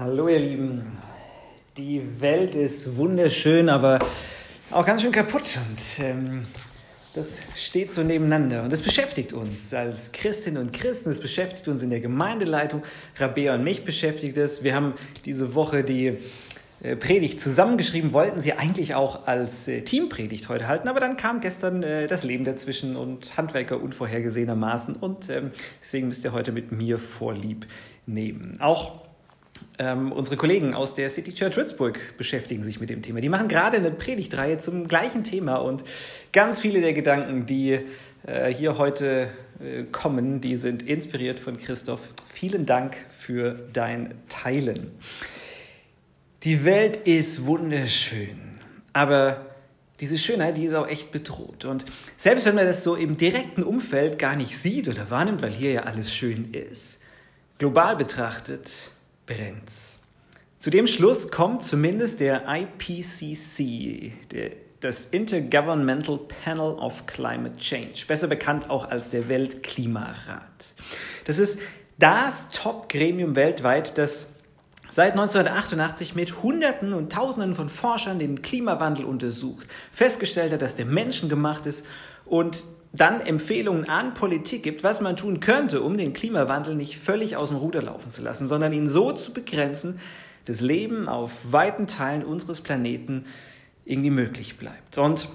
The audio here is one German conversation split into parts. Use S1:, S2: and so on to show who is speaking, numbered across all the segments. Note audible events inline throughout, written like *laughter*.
S1: Hallo ihr Lieben. Die Welt ist wunderschön, aber auch ganz schön kaputt. Und ähm, das steht so nebeneinander. Und das beschäftigt uns als Christinnen und Christen. Das beschäftigt uns in der Gemeindeleitung. Rabea und mich beschäftigt es. Wir haben diese Woche die äh, Predigt zusammengeschrieben, wollten sie eigentlich auch als äh, Teampredigt heute halten, aber dann kam gestern äh, das Leben dazwischen und Handwerker unvorhergesehenermaßen und ähm, deswegen müsst ihr heute mit mir vorlieb nehmen. Auch ähm, unsere Kollegen aus der City Church Würzburg beschäftigen sich mit dem Thema. Die machen gerade eine Predigtreihe zum gleichen Thema und ganz viele der Gedanken, die äh, hier heute äh, kommen, die sind inspiriert von Christoph. Vielen Dank für dein Teilen. Die Welt ist wunderschön, aber diese Schönheit, die ist auch echt bedroht. Und selbst wenn man das so im direkten Umfeld gar nicht sieht oder wahrnimmt, weil hier ja alles schön ist, global betrachtet, brennt's. Zu dem Schluss kommt zumindest der IPCC, der, das Intergovernmental Panel of Climate Change, besser bekannt auch als der Weltklimarat. Das ist das Top-Gremium weltweit, das seit 1988 mit Hunderten und Tausenden von Forschern den Klimawandel untersucht, festgestellt hat, dass der menschengemacht ist und dann Empfehlungen an Politik gibt, was man tun könnte, um den Klimawandel nicht völlig aus dem Ruder laufen zu lassen, sondern ihn so zu begrenzen, dass Leben auf weiten Teilen unseres Planeten irgendwie möglich bleibt. Und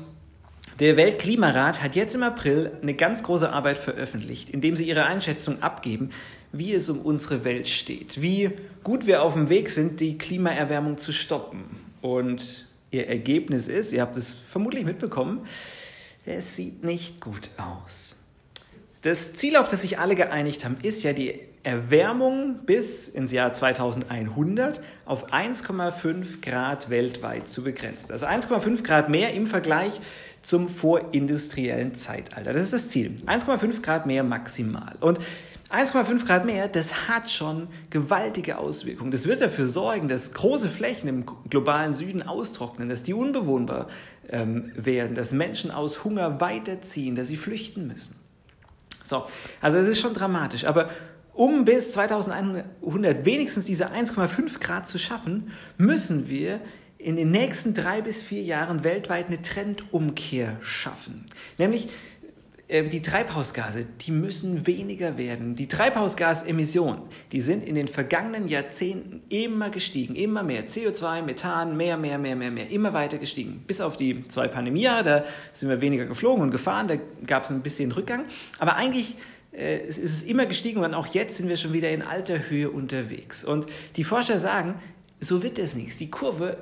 S1: der Weltklimarat hat jetzt im April eine ganz große Arbeit veröffentlicht, indem sie ihre Einschätzung abgeben, wie es um unsere Welt steht, wie gut wir auf dem Weg sind, die Klimaerwärmung zu stoppen. Und ihr Ergebnis ist, ihr habt es vermutlich mitbekommen, es sieht nicht gut aus. Das Ziel, auf das sich alle geeinigt haben, ist ja die Erwärmung bis ins Jahr 2100 auf 1,5 Grad weltweit zu begrenzen. Also 1,5 Grad mehr im Vergleich zum vorindustriellen Zeitalter. Das ist das Ziel. 1,5 Grad mehr maximal. Und 1,5 Grad mehr, das hat schon gewaltige Auswirkungen. Das wird dafür sorgen, dass große Flächen im globalen Süden austrocknen, dass die unbewohnbar ähm, werden, dass Menschen aus Hunger weiterziehen, dass sie flüchten müssen. So, also es ist schon dramatisch. Aber um bis 2100 wenigstens diese 1,5 Grad zu schaffen, müssen wir in den nächsten drei bis vier Jahren weltweit eine Trendumkehr schaffen. Nämlich die Treibhausgase, die müssen weniger werden. Die Treibhausgasemissionen, die sind in den vergangenen Jahrzehnten immer gestiegen, immer mehr. CO2, Methan, mehr, mehr, mehr, mehr, mehr, immer weiter gestiegen. Bis auf die zwei Pandemiejahre, da sind wir weniger geflogen und gefahren, da gab es ein bisschen Rückgang. Aber eigentlich äh, ist es immer gestiegen und auch jetzt sind wir schon wieder in alter Höhe unterwegs. Und die Forscher sagen, so wird es nichts. Die Kurve,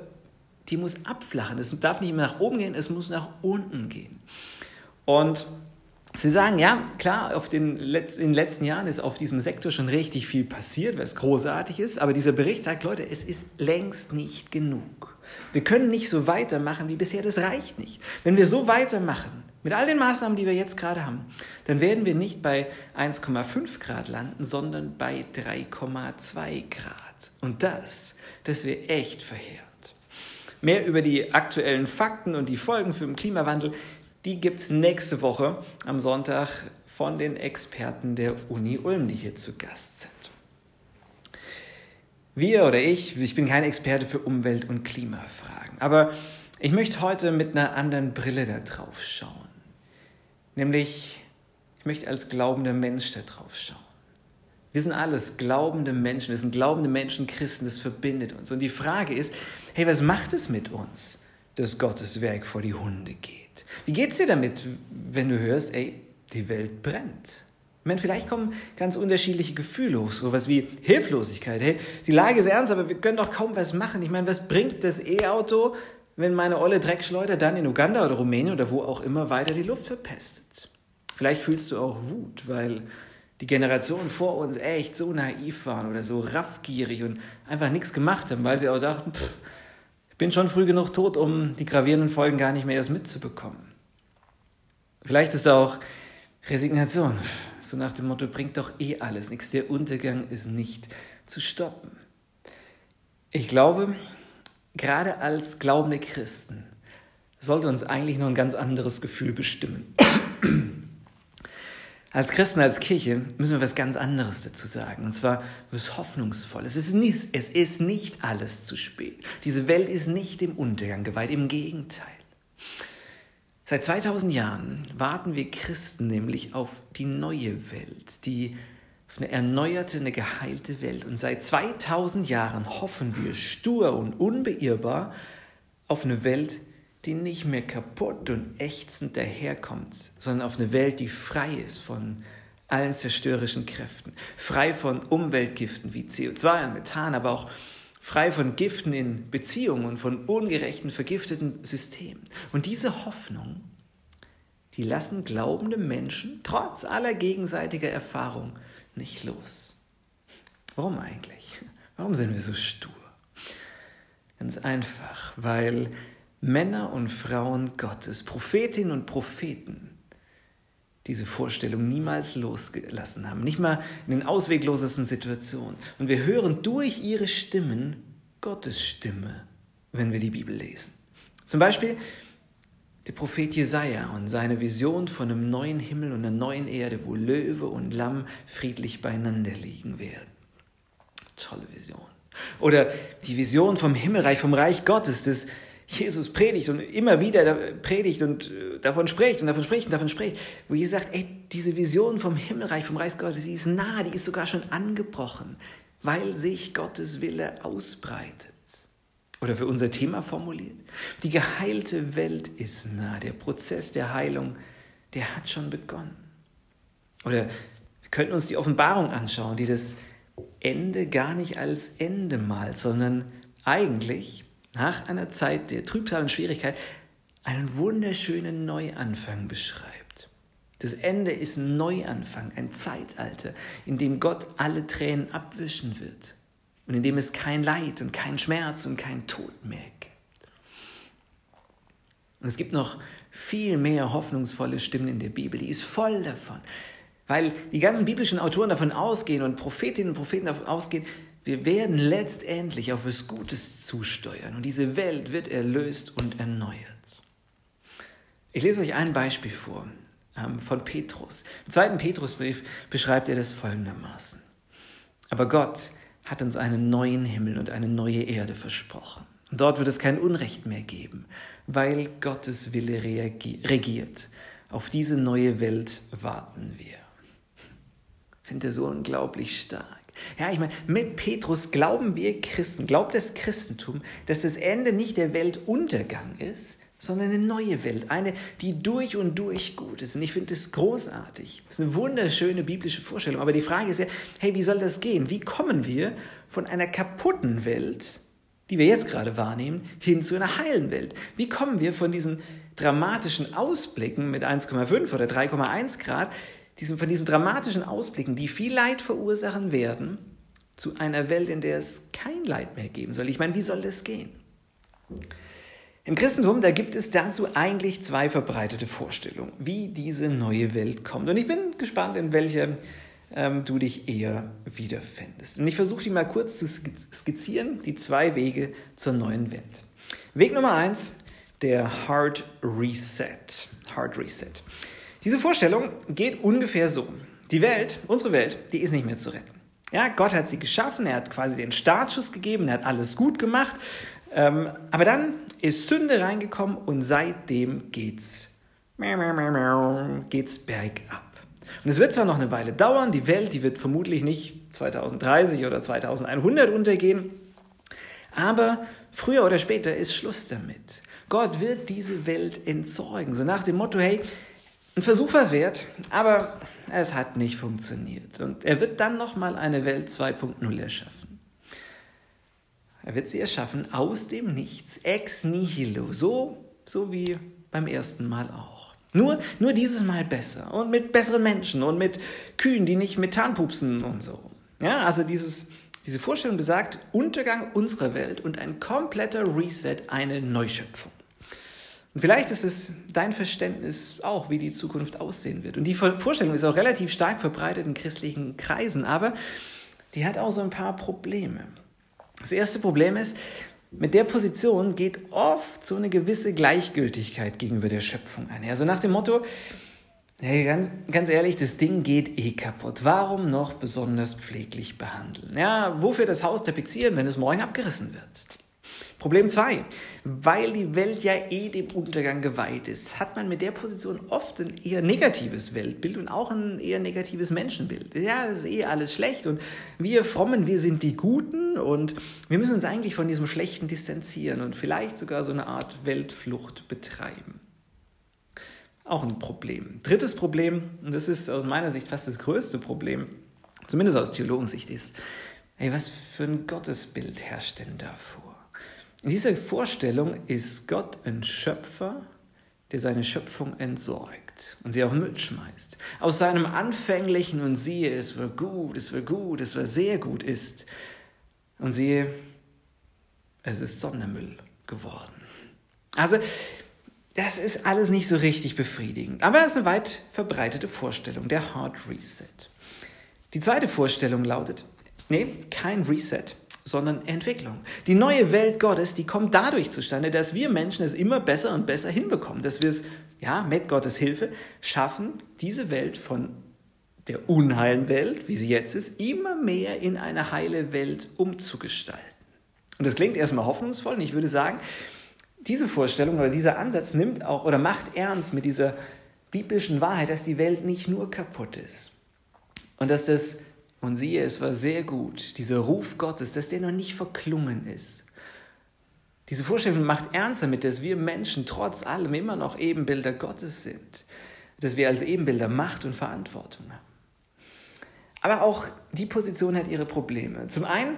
S1: die muss abflachen. Es darf nicht mehr nach oben gehen, es muss nach unten gehen. Und Sie sagen, ja, klar, auf den, in den letzten Jahren ist auf diesem Sektor schon richtig viel passiert, was großartig ist, aber dieser Bericht sagt, Leute, es ist längst nicht genug. Wir können nicht so weitermachen wie bisher, das reicht nicht. Wenn wir so weitermachen, mit all den Maßnahmen, die wir jetzt gerade haben, dann werden wir nicht bei 1,5 Grad landen, sondern bei 3,2 Grad. Und das, das wäre echt verheerend. Mehr über die aktuellen Fakten und die Folgen für den Klimawandel die gibt es nächste Woche am Sonntag von den Experten der Uni Ulm, die hier zu Gast sind. Wir oder ich, ich bin kein Experte für Umwelt- und Klimafragen, aber ich möchte heute mit einer anderen Brille da drauf schauen. Nämlich, ich möchte als glaubender Mensch da drauf schauen. Wir sind alles glaubende Menschen, wir sind glaubende Menschen, Christen, das verbindet uns. Und die Frage ist, hey, was macht es mit uns, dass Gottes Werk vor die Hunde geht? Wie geht es dir damit, wenn du hörst, ey, die Welt brennt? Ich meine, vielleicht kommen ganz unterschiedliche Gefühle hoch, sowas wie Hilflosigkeit. Hey, die Lage ist ernst, aber wir können doch kaum was machen. Ich meine, was bringt das E-Auto, wenn meine olle Dreckschleuder dann in Uganda oder Rumänien oder wo auch immer weiter die Luft verpestet? Vielleicht fühlst du auch Wut, weil die Generationen vor uns echt so naiv waren oder so raffgierig und einfach nichts gemacht haben, weil sie auch dachten, pff, bin schon früh genug tot, um die gravierenden Folgen gar nicht mehr erst mitzubekommen. Vielleicht ist auch Resignation, so nach dem Motto, bringt doch eh alles nichts, der Untergang ist nicht zu stoppen. Ich glaube, gerade als glaubende Christen sollte uns eigentlich noch ein ganz anderes Gefühl bestimmen. Als Christen, als Kirche müssen wir was ganz anderes dazu sagen. Und zwar was Hoffnungsvolles. Es ist, nicht, es ist nicht alles zu spät. Diese Welt ist nicht dem Untergang geweiht. Im Gegenteil. Seit 2000 Jahren warten wir Christen nämlich auf die neue Welt, die auf eine erneuerte, eine geheilte Welt. Und seit 2000 Jahren hoffen wir stur und unbeirrbar auf eine Welt, die nicht mehr kaputt und ächzend daherkommt, sondern auf eine Welt, die frei ist von allen zerstörerischen Kräften, frei von Umweltgiften wie CO2 und Methan, aber auch frei von Giften in Beziehungen und von ungerechten, vergifteten Systemen. Und diese Hoffnung, die lassen glaubende Menschen trotz aller gegenseitiger Erfahrung nicht los. Warum eigentlich? Warum sind wir so stur? Ganz einfach, weil Männer und Frauen Gottes, Prophetinnen und Propheten, diese Vorstellung niemals losgelassen haben, nicht mal in den ausweglosesten Situationen. Und wir hören durch ihre Stimmen Gottes Stimme, wenn wir die Bibel lesen. Zum Beispiel der Prophet Jesaja und seine Vision von einem neuen Himmel und einer neuen Erde, wo Löwe und Lamm friedlich beieinander liegen werden. Tolle Vision. Oder die Vision vom Himmelreich, vom Reich Gottes, das Jesus predigt und immer wieder predigt und äh, davon spricht und davon spricht und davon spricht, wo Jesus sagt, ey, diese Vision vom Himmelreich, vom Reich Gottes, die ist nah, die ist sogar schon angebrochen, weil sich Gottes Wille ausbreitet. Oder für unser Thema formuliert, die geheilte Welt ist nah, der Prozess der Heilung, der hat schon begonnen. Oder wir könnten uns die Offenbarung anschauen, die das Ende gar nicht als Ende malt, sondern eigentlich nach einer Zeit der Trübsal und Schwierigkeit einen wunderschönen Neuanfang beschreibt. Das Ende ist ein Neuanfang, ein Zeitalter, in dem Gott alle Tränen abwischen wird und in dem es kein Leid und kein Schmerz und kein Tod mehr gibt. Und es gibt noch viel mehr hoffnungsvolle Stimmen in der Bibel, die ist voll davon, weil die ganzen biblischen Autoren davon ausgehen und Prophetinnen und Propheten davon ausgehen, wir werden letztendlich auf was Gutes zusteuern und diese Welt wird erlöst und erneuert. Ich lese euch ein Beispiel vor ähm, von Petrus. Im zweiten Petrusbrief beschreibt er das folgendermaßen. Aber Gott hat uns einen neuen Himmel und eine neue Erde versprochen. Und dort wird es kein Unrecht mehr geben, weil Gottes Wille regiert. Auf diese neue Welt warten wir. Finde das so unglaublich stark. Ja, ich meine, mit Petrus glauben wir Christen, glaubt das Christentum, dass das Ende nicht der Weltuntergang ist, sondern eine neue Welt, eine, die durch und durch gut ist. Und ich finde das großartig. Das ist eine wunderschöne biblische Vorstellung. Aber die Frage ist ja, hey, wie soll das gehen? Wie kommen wir von einer kaputten Welt, die wir jetzt gerade wahrnehmen, hin zu einer heilen Welt? Wie kommen wir von diesen dramatischen Ausblicken mit 1,5 oder 3,1 Grad diesen, von diesen dramatischen Ausblicken, die viel Leid verursachen werden, zu einer Welt, in der es kein Leid mehr geben soll. Ich meine, wie soll das gehen? Im Christentum, da gibt es dazu eigentlich zwei verbreitete Vorstellungen, wie diese neue Welt kommt. Und ich bin gespannt, in welcher ähm, du dich eher wiederfändest. Und ich versuche die mal kurz zu skizzieren, die zwei Wege zur neuen Welt. Weg Nummer eins, der Hard Reset. Hard Reset. Diese Vorstellung geht ungefähr so. Die Welt, unsere Welt, die ist nicht mehr zu retten. Ja, Gott hat sie geschaffen, er hat quasi den Startschuss gegeben, er hat alles gut gemacht. Ähm, aber dann ist Sünde reingekommen und seitdem geht's, geht's bergab. Und es wird zwar noch eine Weile dauern, die Welt, die wird vermutlich nicht 2030 oder 2100 untergehen, aber früher oder später ist Schluss damit. Gott wird diese Welt entsorgen. So nach dem Motto, hey, ein Versuch war es wert, aber es hat nicht funktioniert. Und er wird dann nochmal eine Welt 2.0 erschaffen. Er wird sie erschaffen aus dem Nichts, ex nihilo, so, so wie beim ersten Mal auch. Nur, nur dieses Mal besser und mit besseren Menschen und mit Kühen, die nicht Methan pupsen und so. Ja, also dieses, diese Vorstellung besagt Untergang unserer Welt und ein kompletter Reset, eine Neuschöpfung. Und vielleicht ist es dein Verständnis auch, wie die Zukunft aussehen wird. Und die Vorstellung ist auch relativ stark verbreitet in christlichen Kreisen, aber die hat auch so ein paar Probleme. Das erste Problem ist, mit der Position geht oft so eine gewisse Gleichgültigkeit gegenüber der Schöpfung einher. Also nach dem Motto, Hey, ganz, ganz ehrlich, das Ding geht eh kaputt. Warum noch besonders pfleglich behandeln? Ja, wofür das Haus tapezieren, wenn es morgen abgerissen wird? Problem 2. Weil die Welt ja eh dem Untergang geweiht ist, hat man mit der Position oft ein eher negatives Weltbild und auch ein eher negatives Menschenbild. Ja, das ist eh alles schlecht und wir Frommen, wir sind die Guten und wir müssen uns eigentlich von diesem Schlechten distanzieren und vielleicht sogar so eine Art Weltflucht betreiben. Auch ein Problem. Drittes Problem, und das ist aus meiner Sicht fast das größte Problem, zumindest aus Theologensicht, ist, ey, was für ein Gottesbild herrscht denn da vor? In dieser Vorstellung ist Gott ein Schöpfer, der seine Schöpfung entsorgt und sie auf den Müll schmeißt. Aus seinem anfänglichen und siehe, es war gut, es war gut, es war sehr gut ist. Und siehe, es ist Sondermüll geworden. Also das ist alles nicht so richtig befriedigend. Aber es ist eine weit verbreitete Vorstellung, der Hard Reset. Die zweite Vorstellung lautet, nee, kein Reset, sondern Entwicklung. Die neue Welt Gottes, die kommt dadurch zustande, dass wir Menschen es immer besser und besser hinbekommen, dass wir es, ja, mit Gottes Hilfe schaffen, diese Welt von der unheilen Welt, wie sie jetzt ist, immer mehr in eine heile Welt umzugestalten. Und das klingt erstmal hoffnungsvoll und ich würde sagen, diese Vorstellung oder dieser Ansatz nimmt auch oder macht ernst mit dieser biblischen Wahrheit, dass die Welt nicht nur kaputt ist und dass das, und siehe, es war sehr gut, dieser Ruf Gottes, dass der noch nicht verklungen ist. Diese Vorstellung macht ernst damit, dass wir Menschen trotz allem immer noch Ebenbilder Gottes sind, dass wir als Ebenbilder Macht und Verantwortung haben. Aber auch die Position hat ihre Probleme. Zum einen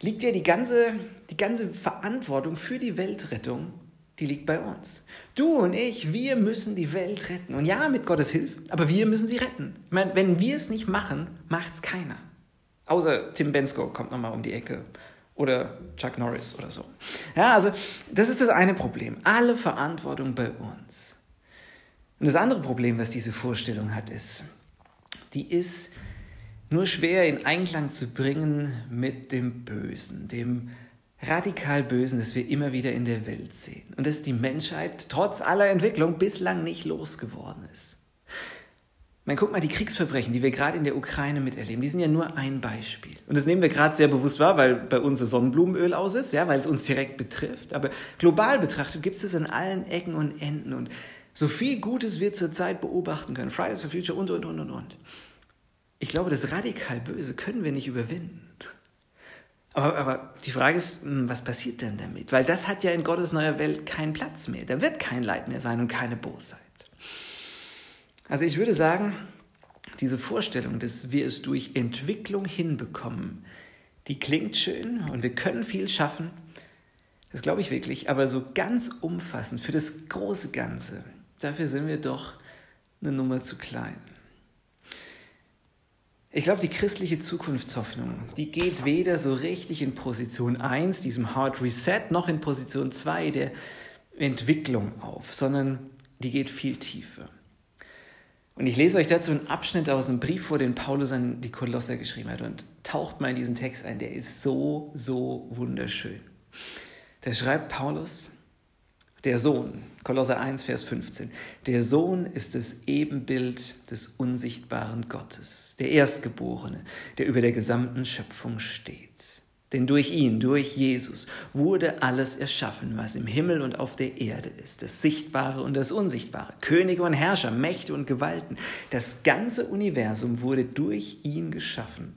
S1: liegt ja die ganze, die ganze Verantwortung für die Weltrettung, die liegt bei uns. Du und ich, wir müssen die Welt retten. Und ja, mit Gottes Hilfe, aber wir müssen sie retten. Ich meine, wenn wir es nicht machen, macht es keiner. Außer Tim Bensko kommt nochmal um die Ecke. Oder Chuck Norris oder so. Ja, also das ist das eine Problem. Alle Verantwortung bei uns. Und das andere Problem, was diese Vorstellung hat, ist, die ist nur schwer in Einklang zu bringen mit dem Bösen, dem radikal Bösen, das wir immer wieder in der Welt sehen und das die Menschheit trotz aller Entwicklung bislang nicht losgeworden ist. Man guck mal, die Kriegsverbrechen, die wir gerade in der Ukraine miterleben, die sind ja nur ein Beispiel. Und das nehmen wir gerade sehr bewusst wahr, weil bei uns das Sonnenblumenöl aus ist, ja, weil es uns direkt betrifft. Aber global betrachtet gibt es es an allen Ecken und Enden. Und so viel Gutes wir zurzeit beobachten können. Fridays for Future und, und, und, und, und. Ich glaube, das radikal Böse können wir nicht überwinden. Aber, aber, die Frage ist, hm, was passiert denn damit? Weil das hat ja in Gottes neuer Welt keinen Platz mehr. Da wird kein Leid mehr sein und keine Bosheit. Also ich würde sagen, diese Vorstellung, dass wir es durch Entwicklung hinbekommen, die klingt schön und wir können viel schaffen. Das glaube ich wirklich. Aber so ganz umfassend für das große Ganze, dafür sind wir doch eine Nummer zu klein. Ich glaube, die christliche Zukunftshoffnung, die geht weder so richtig in Position 1, diesem Hard Reset, noch in Position 2 der Entwicklung auf, sondern die geht viel tiefer. Und ich lese euch dazu einen Abschnitt aus einem Brief vor, den Paulus an die Kolosser geschrieben hat und taucht mal in diesen Text ein, der ist so, so wunderschön. Da schreibt Paulus, der Sohn, Kolosser 1, Vers 15. Der Sohn ist das Ebenbild des unsichtbaren Gottes, der Erstgeborene, der über der gesamten Schöpfung steht. Denn durch ihn, durch Jesus, wurde alles erschaffen, was im Himmel und auf der Erde ist, das Sichtbare und das Unsichtbare, Könige und Herrscher, Mächte und Gewalten. Das ganze Universum wurde durch ihn geschaffen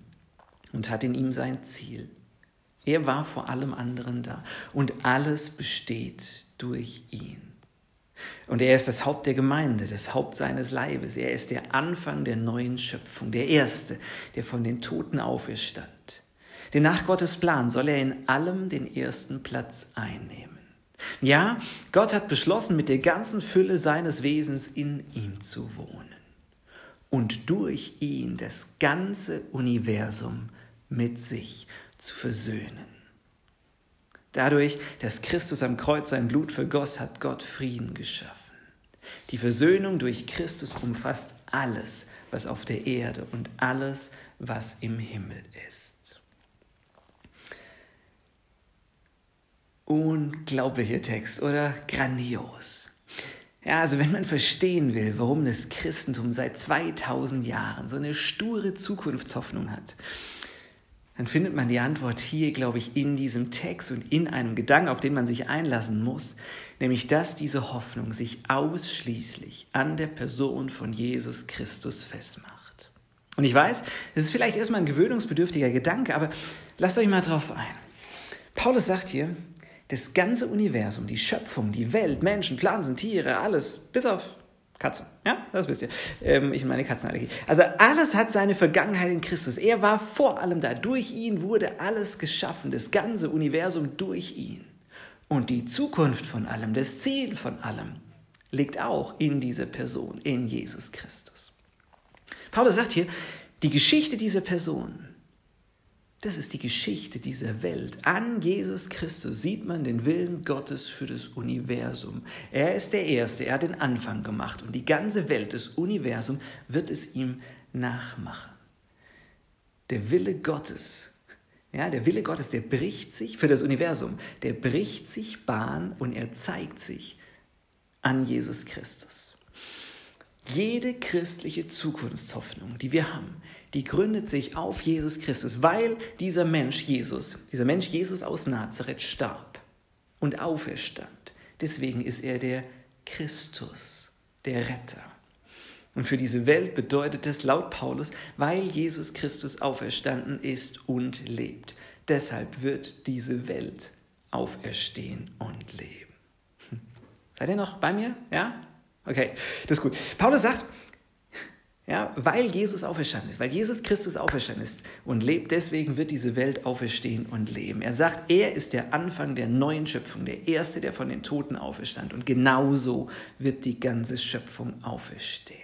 S1: und hat in ihm sein Ziel. Er war vor allem anderen da und alles besteht durch ihn. Und er ist das Haupt der Gemeinde, das Haupt seines Leibes. Er ist der Anfang der neuen Schöpfung, der Erste, der von den Toten auferstand. Denn nach Gottes Plan soll er in allem den ersten Platz einnehmen. Ja, Gott hat beschlossen, mit der ganzen Fülle seines Wesens in ihm zu wohnen und durch ihn das ganze Universum mit sich zu versöhnen. Dadurch, dass Christus am Kreuz sein Blut vergoss, hat Gott Frieden geschaffen. Die Versöhnung durch Christus umfasst alles, was auf der Erde und alles, was im Himmel ist. Unglaublicher Text oder grandios. Ja, also wenn man verstehen will, warum das Christentum seit 2000 Jahren so eine sture Zukunftshoffnung hat, dann findet man die Antwort hier, glaube ich, in diesem Text und in einem Gedanken, auf den man sich einlassen muss, nämlich dass diese Hoffnung sich ausschließlich an der Person von Jesus Christus festmacht. Und ich weiß, das ist vielleicht erstmal ein gewöhnungsbedürftiger Gedanke, aber lasst euch mal drauf ein. Paulus sagt hier, das ganze Universum, die Schöpfung, die Welt, Menschen, Pflanzen, Tiere, alles, bis auf Katzen. Ja, das wisst ihr. Ähm, ich meine Katzenallergie. Also alles hat seine Vergangenheit in Christus. Er war vor allem da. Durch ihn wurde alles geschaffen, das ganze Universum durch ihn. Und die Zukunft von allem, das Ziel von allem, liegt auch in dieser Person, in Jesus Christus. Paulus sagt hier, die Geschichte dieser Person das ist die Geschichte dieser Welt. An Jesus Christus sieht man den Willen Gottes für das Universum. Er ist der Erste, er hat den Anfang gemacht und die ganze Welt, das Universum, wird es ihm nachmachen. Der Wille Gottes, ja, der Wille Gottes, der bricht sich für das Universum, der bricht sich Bahn und er zeigt sich an Jesus Christus. Jede christliche Zukunftshoffnung, die wir haben, die gründet sich auf Jesus Christus, weil dieser Mensch Jesus, dieser Mensch Jesus aus Nazareth starb und auferstand. Deswegen ist er der Christus, der Retter. Und für diese Welt bedeutet das laut Paulus, weil Jesus Christus auferstanden ist und lebt. Deshalb wird diese Welt auferstehen und leben. Hm. Seid ihr noch bei mir? Ja? Okay, das ist gut. Paulus sagt, ja, weil Jesus auferstanden ist, weil Jesus Christus auferstanden ist und lebt, deswegen wird diese Welt auferstehen und leben. Er sagt, er ist der Anfang der neuen Schöpfung, der Erste, der von den Toten auferstand. Und genauso wird die ganze Schöpfung auferstehen.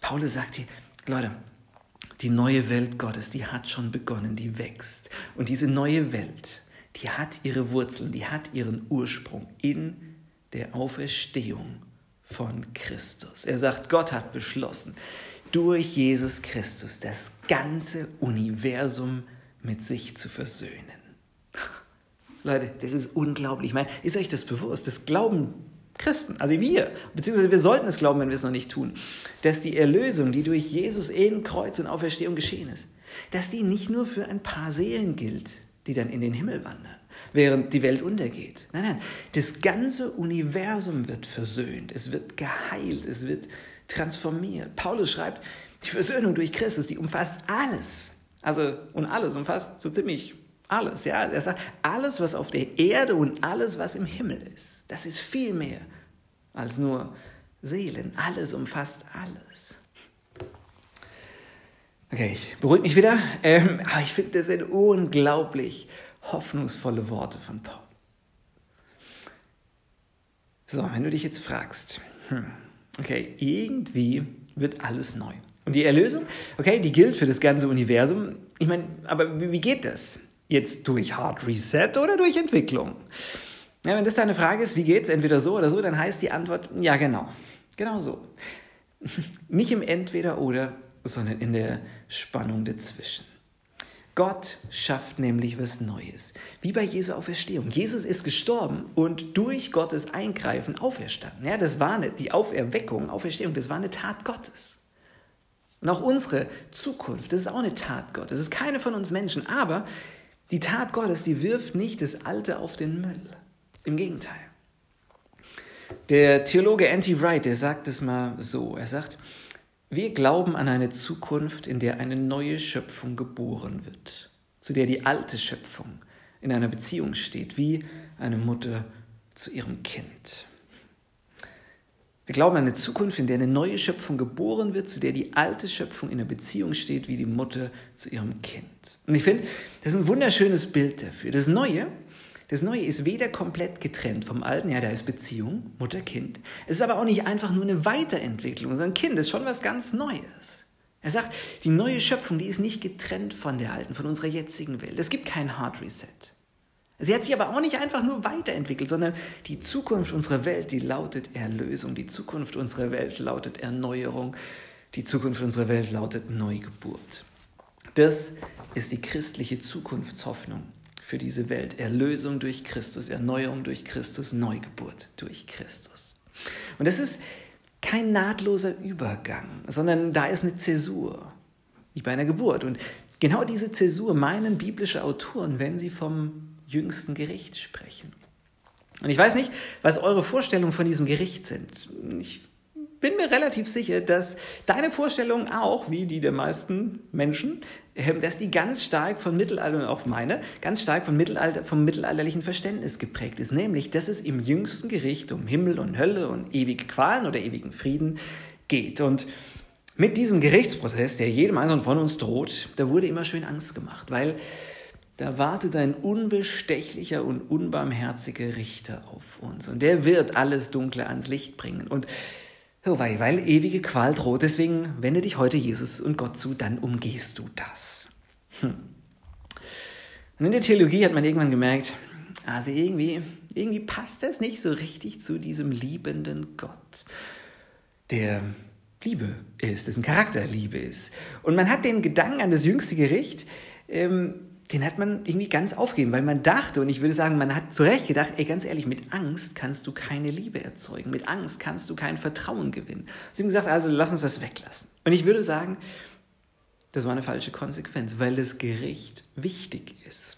S1: Paulus sagt hier, Leute, die neue Welt Gottes, die hat schon begonnen, die wächst. Und diese neue Welt, die hat ihre Wurzeln, die hat ihren Ursprung in der Auferstehung von Christus. Er sagt, Gott hat beschlossen, durch Jesus Christus das ganze Universum mit sich zu versöhnen. *laughs* Leute, das ist unglaublich. Ich meine, ist euch das bewusst? Das glauben Christen, also wir, beziehungsweise wir sollten es glauben, wenn wir es noch nicht tun, dass die Erlösung, die durch Jesus in Kreuz und Auferstehung geschehen ist, dass die nicht nur für ein paar Seelen gilt, die dann in den Himmel wandern, während die Welt untergeht. Nein, nein, das ganze Universum wird versöhnt, es wird geheilt, es wird transformiert. Paulus schreibt, die Versöhnung durch Christus, die umfasst alles. Also, und alles umfasst so ziemlich alles. Ja, er sagt, alles, was auf der Erde und alles, was im Himmel ist, das ist viel mehr als nur Seelen. Alles umfasst alles. Okay, ich beruhige mich wieder. Ähm, aber ich finde, das sind unglaublich hoffnungsvolle Worte von Paul. So, wenn du dich jetzt fragst, hm, okay, irgendwie wird alles neu. Und die Erlösung, okay, die gilt für das ganze Universum. Ich meine, aber wie, geht das? Jetzt durch Hard Reset oder durch Entwicklung? Ja, wenn das deine Frage ist, wie geht's, entweder so oder so, dann heißt die Antwort, ja genau, genau so. *laughs* Nicht im Entweder oder, sondern in der Spannung dazwischen. Gott schafft nämlich was Neues. Wie bei Jesu Auferstehung. Jesus ist gestorben und durch Gottes Eingreifen auferstanden. Ja, das war eine, die Auferweckung, Auferstehung, das war eine Tat Gottes. Und auch unsere Zukunft, das ist auch eine Tat Gottes. Das ist keine von uns Menschen, aber die Tat Gottes, die wirft nicht das Alte auf den Müll. Im Gegenteil. Der Theologe Anti Wright, der sagt es mal so. Er sagt, wir glauben an eine Zukunft, in der eine neue Schöpfung geboren wird, zu der die alte Schöpfung in einer Beziehung steht, wie eine Mutter zu ihrem Kind. Wir glauben an eine Zukunft, in der eine neue Schöpfung geboren wird, zu der die alte Schöpfung in einer Beziehung steht, wie die Mutter zu ihrem Kind. Und ich finde, das ist ein wunderschönes Bild dafür. Das Neue, das Neue ist weder komplett getrennt vom Alten, ja, da ist Beziehung, Mutter-Kind. Es ist aber auch nicht einfach nur eine Weiterentwicklung, sondern Kind ist schon was ganz Neues. Er sagt, die neue Schöpfung, die ist nicht getrennt von der alten, von unserer jetzigen Welt. Es gibt kein Hard Reset. Sie hat sich aber auch nicht einfach nur weiterentwickelt, sondern die Zukunft unserer Welt, die lautet Erlösung. Die Zukunft unserer Welt lautet Erneuerung. Die Zukunft unserer Welt lautet Neugeburt. Das ist die christliche Zukunftshoffnung für diese Welt. Erlösung durch Christus, Erneuerung durch Christus, Neugeburt durch Christus. Und das ist kein nahtloser Übergang, sondern da ist eine Zäsur, wie bei einer Geburt. Und genau diese Zäsur meinen biblische Autoren, wenn sie vom jüngsten Gericht sprechen. Und ich weiß nicht, was eure Vorstellungen von diesem Gericht sind. Ich bin mir relativ sicher, dass deine Vorstellungen auch, wie die der meisten Menschen, ähm, dass die ganz stark von Mittelalter und auch meine, ganz stark von Mittelalter, vom mittelalterlichen Verständnis geprägt ist. Nämlich, dass es im jüngsten Gericht um Himmel und Hölle und ewige Qualen oder ewigen Frieden geht. Und mit diesem Gerichtsprozess, der jedem Einzelnen von uns droht, da wurde immer schön Angst gemacht, weil da wartet ein unbestechlicher und unbarmherziger Richter auf uns. Und der wird alles Dunkle ans Licht bringen. Und oh weil, weil ewige Qual droht, deswegen wende dich heute Jesus und Gott zu, dann umgehst du das. Hm. Und in der Theologie hat man irgendwann gemerkt, also irgendwie, irgendwie passt das nicht so richtig zu diesem liebenden Gott, der Liebe ist, dessen Charakter Liebe ist. Und man hat den Gedanken an das jüngste Gericht ähm, den hat man irgendwie ganz aufgegeben, weil man dachte, und ich würde sagen, man hat zu Recht gedacht, ey, ganz ehrlich, mit Angst kannst du keine Liebe erzeugen, mit Angst kannst du kein Vertrauen gewinnen. Sie haben gesagt, also lass uns das weglassen. Und ich würde sagen, das war eine falsche Konsequenz, weil das Gericht wichtig ist.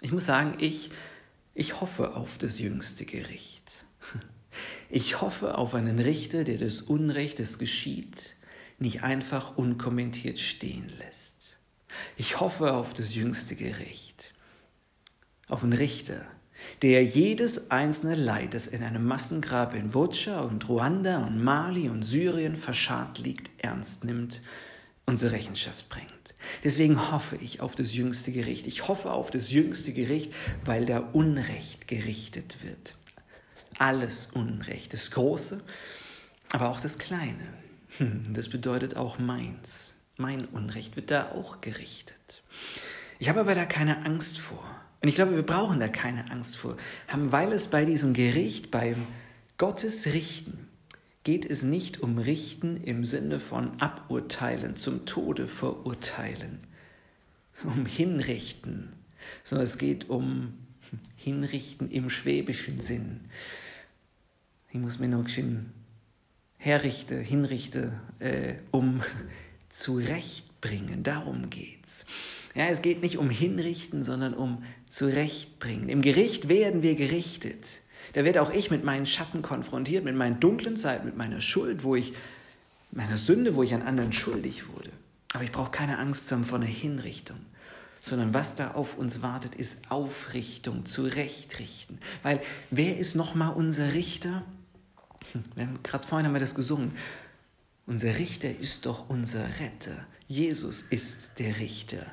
S1: Ich muss sagen, ich, ich hoffe auf das jüngste Gericht. Ich hoffe auf einen Richter, der das Unrecht, das geschieht, nicht einfach unkommentiert stehen lässt. Ich hoffe auf das jüngste Gericht, auf einen Richter, der jedes einzelne Leid, das in einem Massengrab in Butcher und Ruanda und Mali und Syrien verscharrt liegt, ernst nimmt und zur Rechenschaft bringt. Deswegen hoffe ich auf das jüngste Gericht. Ich hoffe auf das jüngste Gericht, weil da Unrecht gerichtet wird. Alles Unrecht, das Große, aber auch das Kleine. Hm, das bedeutet auch meins. Mein Unrecht wird da auch gerichtet. Ich habe aber da keine Angst vor. Und ich glaube, wir brauchen da keine Angst vor, weil es bei diesem Gericht, beim Gottes Richten, geht es nicht um Richten im Sinne von Aburteilen, zum Tode verurteilen, um Hinrichten, sondern es geht um Hinrichten im schwäbischen Sinn. Ich muss mir noch bisschen herrichte, hinrichte, äh, um zurechtbringen. Darum geht's. Ja, es geht nicht um hinrichten, sondern um zurechtbringen. Im Gericht werden wir gerichtet. Da werde auch ich mit meinen Schatten konfrontiert, mit meinen dunklen Zeiten, mit meiner Schuld, wo ich meiner Sünde, wo ich an anderen schuldig wurde. Aber ich brauche keine Angst haben vor einer Hinrichtung, sondern was da auf uns wartet, ist Aufrichtung, zurechtrichten. Weil wer ist nochmal unser Richter? Hm, wir haben, gerade vorhin haben wir das gesungen. Unser Richter ist doch unser Retter. Jesus ist der Richter.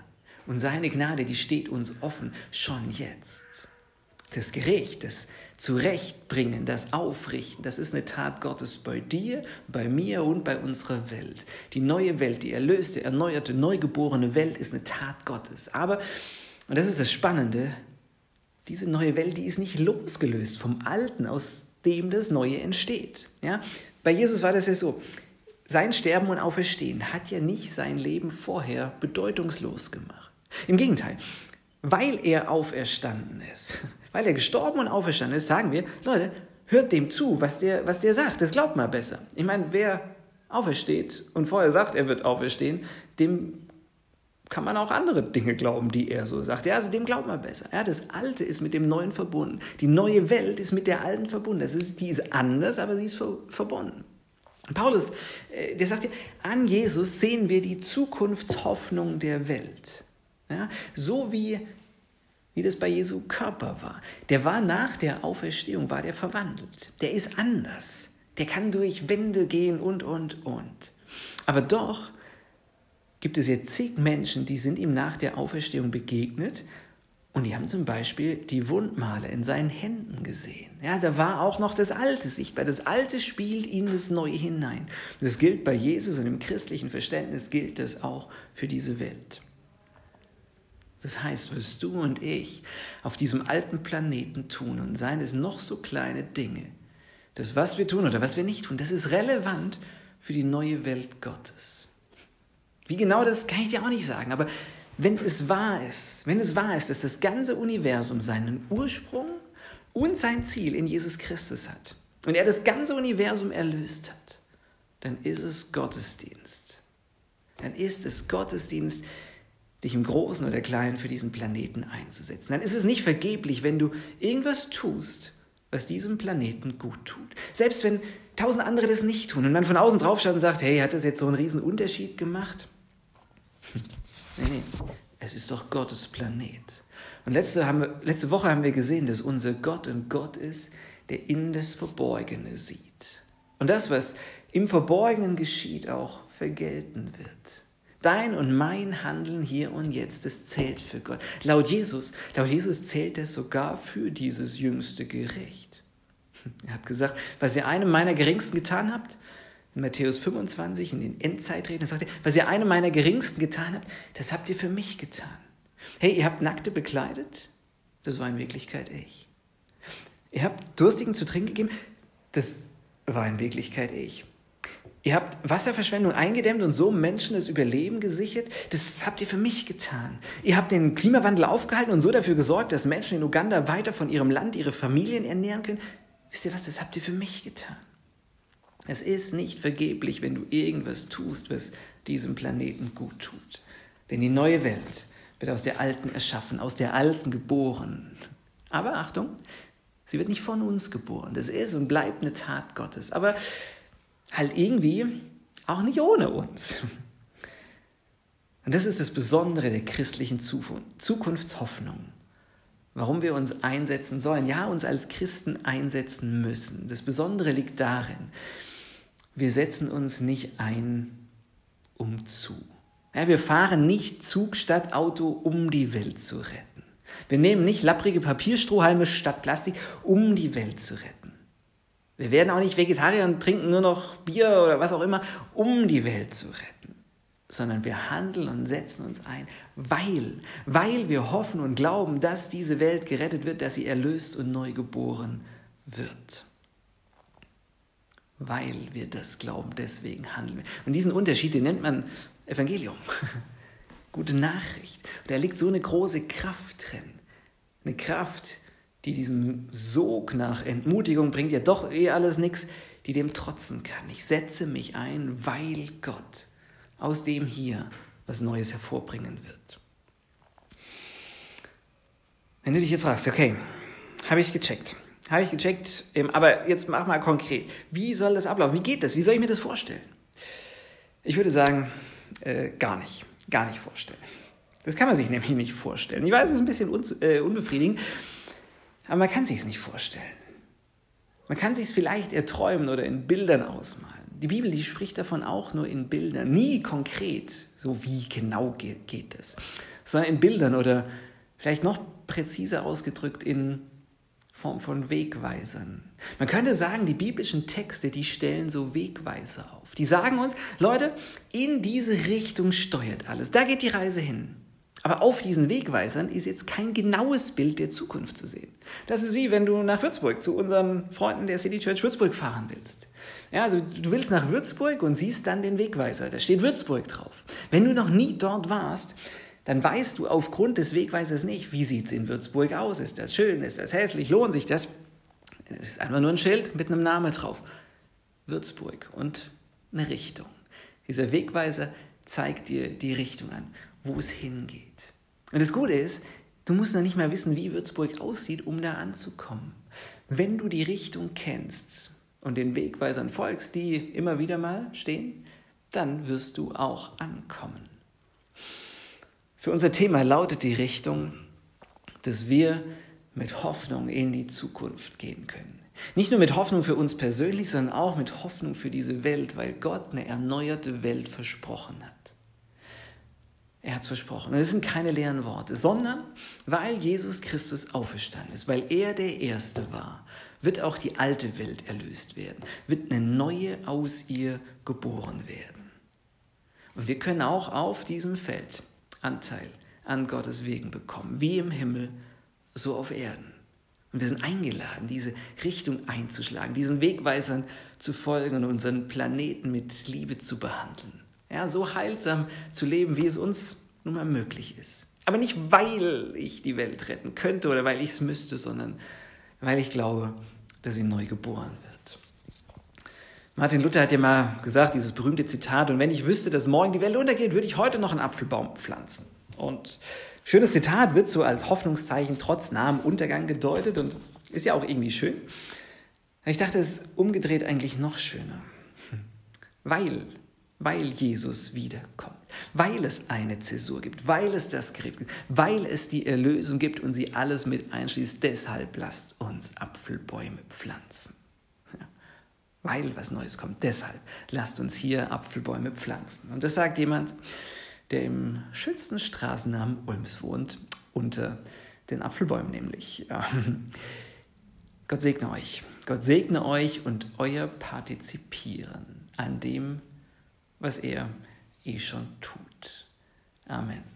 S1: Und seine Gnade, die steht uns offen, schon jetzt. Das Gericht, das Zurechtbringen, das Aufrichten, das ist eine Tat Gottes bei dir, bei mir und bei unserer Welt. Die neue Welt, die erlöste, erneuerte, neugeborene Welt ist eine Tat Gottes. Aber, und das ist das Spannende, diese neue Welt, die ist nicht losgelöst vom Alten, aus dem das Neue entsteht. Ja? Bei Jesus war das ja so, sein Sterben und Auferstehen hat ja nicht sein Leben vorher bedeutungslos gemacht. Im Gegenteil, weil er auferstanden ist, *laughs* weil er gestorben und auferstanden ist, sagen wir, Leute, hört dem zu, was der, was der sagt. Das glaubt mal besser. Ich meine, wer aufersteht und vorher sagt, er wird auferstehen, dem kann man auch andere Dinge glauben, die er so sagt. Ja, also dem glaubt man besser. Ja, das Alte ist mit dem Neuen verbunden. Die neue Welt ist mit der Alten verbunden. Das ist, die ist anders, aber sie ist verbunden. Paulus, äh, der sagt ja, an Jesus sehen wir die Zukunftshoffnung der Welt. Ja, so wie, wie das bei Jesu Körper war. Der war nach der Auferstehung, war der verwandelt. Der ist anders. Der kann durch Wände gehen und, und, und. Aber doch gibt es jetzt zig Menschen, die sind ihm nach der Auferstehung begegnet und die haben zum Beispiel die Wundmale in seinen Händen gesehen. Ja, da war auch noch das Alte sichtbar. Das Alte spielt in das Neue hinein. Das gilt bei Jesus und im christlichen Verständnis gilt das auch für diese Welt. Das heißt, was du und ich auf diesem alten Planeten tun und seien es noch so kleine Dinge, das, was wir tun oder was wir nicht tun, das ist relevant für die neue Welt Gottes. Wie genau das kann ich dir auch nicht sagen, aber wenn es wahr ist, wenn es wahr ist, dass das ganze Universum seinen Ursprung und sein Ziel in Jesus Christus hat, und er das ganze Universum erlöst hat, dann ist es Gottesdienst. Dann ist es Gottesdienst, dich im Großen oder Kleinen für diesen Planeten einzusetzen. Dann ist es nicht vergeblich, wenn du irgendwas tust, was diesem Planeten gut tut. Selbst wenn tausend andere das nicht tun und man von außen drauf schaut und sagt, hey, hat das jetzt so einen riesen Unterschied gemacht? Nee, nee, es ist doch Gottes Planet. Und letzte, haben wir, letzte Woche haben wir gesehen, dass unser Gott ein Gott ist, der in das Verborgene sieht. Und das, was im Verborgenen geschieht, auch vergelten wird. Dein und mein Handeln hier und jetzt, das zählt für Gott. Laut Jesus, laut Jesus zählt es sogar für dieses jüngste Gericht. Er hat gesagt, was ihr einem meiner Geringsten getan habt, in Matthäus 25, in den Endzeitreden, sagt er, was ihr einem meiner Geringsten getan habt, das habt ihr für mich getan. Hey, ihr habt Nackte bekleidet, das war in Wirklichkeit ich. Ihr habt Durstigen zu trinken gegeben, das war in Wirklichkeit ich. Ihr habt Wasserverschwendung eingedämmt und so Menschen das Überleben gesichert. Das habt ihr für mich getan. Ihr habt den Klimawandel aufgehalten und so dafür gesorgt, dass Menschen in Uganda weiter von ihrem Land ihre Familien ernähren können. Wisst ihr was? Das habt ihr für mich getan. Es ist nicht vergeblich, wenn du irgendwas tust, was diesem Planeten gut tut. Denn die neue Welt wird aus der alten erschaffen, aus der alten geboren. Aber Achtung, sie wird nicht von uns geboren. Das ist und bleibt eine Tat Gottes. Aber halt irgendwie auch nicht ohne uns. Und das ist das Besondere der christlichen Zukunftshoffnung. Warum wir uns einsetzen sollen, ja, uns als Christen einsetzen müssen. Das Besondere liegt darin, wir setzen uns nicht ein, um zu. Ja, wir fahren nicht Zug statt Auto, um die Welt zu retten. Wir nehmen nicht lapprige Papierstrohhalme statt Plastik, um die Welt zu retten. Wir werden auch nicht Vegetarier und trinken nur noch Bier oder was auch immer, um die Welt zu retten, sondern wir handeln und setzen uns ein, weil, weil wir hoffen und glauben, dass diese Welt gerettet wird, dass sie erlöst und neu geboren wird. Weil wir das glauben, deswegen handeln wir. Und diesen Unterschied, den nennt man Evangelium. *laughs* Gute Nachricht. Und da liegt so eine große Kraft drin. Eine Kraft, die diesem Sog nach Entmutigung bringt, ja doch eh alles nichts, die dem trotzen kann. Ich setze mich ein, weil Gott aus dem hier was Neues hervorbringen wird. Wenn du dich jetzt fragst, okay, habe ich gecheckt, habe ich gecheckt, ähm, aber jetzt mach mal konkret. Wie soll das ablaufen? Wie geht das? Wie soll ich mir das vorstellen? Ich würde sagen, äh, gar nicht. Gar nicht vorstellen. Das kann man sich *laughs* nämlich nicht vorstellen. Ich weiß, es ist ein bisschen un äh, unbefriedigend, aber man kann sich es nicht vorstellen. Man kann sich es vielleicht erträumen oder in Bildern ausmalen. Die Bibel, die spricht davon auch nur in Bildern, nie konkret, so wie genau geht, es, sondern in Bildern oder vielleicht noch präziser ausgedrückt in Form von Wegweisern. Man könnte sagen, die biblischen Texte, die stellen so Wegweiser auf. Die sagen uns, Leute, in diese Richtung steuert alles. Da geht die Reise hin. Aber auf diesen Wegweisern ist jetzt kein genaues Bild der Zukunft zu sehen. Das ist wie wenn du nach Würzburg zu unseren Freunden der City Church Würzburg fahren willst. Ja, also du willst nach Würzburg und siehst dann den Wegweiser. Da steht Würzburg drauf. Wenn du noch nie dort warst, dann weißt du aufgrund des Wegweisers nicht, wie sieht es in Würzburg aus? Ist das schön? Ist das hässlich? Lohnt sich das? Es ist einfach nur ein Schild mit einem Namen drauf. Würzburg und eine Richtung. Dieser Wegweiser zeigt dir die Richtung an wo es hingeht. Und das Gute ist, du musst noch nicht mal wissen, wie Würzburg aussieht, um da anzukommen. Wenn du die Richtung kennst und den Wegweisern folgst, die immer wieder mal stehen, dann wirst du auch ankommen. Für unser Thema lautet die Richtung, dass wir mit Hoffnung in die Zukunft gehen können. Nicht nur mit Hoffnung für uns persönlich, sondern auch mit Hoffnung für diese Welt, weil Gott eine erneuerte Welt versprochen hat. Er hat es versprochen. Und es sind keine leeren Worte, sondern weil Jesus Christus auferstanden ist, weil er der Erste war, wird auch die alte Welt erlöst werden, wird eine neue aus ihr geboren werden. Und wir können auch auf diesem Feld Anteil an Gottes Wegen bekommen, wie im Himmel, so auf Erden. Und wir sind eingeladen, diese Richtung einzuschlagen, diesen Wegweisern zu folgen und unseren Planeten mit Liebe zu behandeln ja, so heilsam zu leben, wie es uns nun mal möglich ist. Aber nicht, weil ich die Welt retten könnte oder weil ich es müsste, sondern weil ich glaube, dass sie neu geboren wird. Martin Luther hat ja mal gesagt, dieses berühmte Zitat, und wenn ich wüsste, dass morgen die Welt untergeht, würde ich heute noch einen Apfelbaum pflanzen. Und schönes Zitat wird so als Hoffnungszeichen trotz nahem Untergang gedeutet und ist ja auch irgendwie schön. Ich dachte, es ist umgedreht eigentlich noch schöner. Weil, weil Jesus wiederkommt, weil es eine Zäsur gibt, weil es das Gericht gibt, weil es die Erlösung gibt und sie alles mit einschließt. Deshalb lasst uns Apfelbäume pflanzen weil was Neues kommt. Deshalb lasst uns hier Apfelbäume pflanzen. Und das sagt jemand, der im schönsten Straßennamen Ulms wohnt, unter den Apfelbäumen nämlich. Gott segne euch. Gott segne euch und euer Partizipieren an dem, was er eh schon tut. Amen.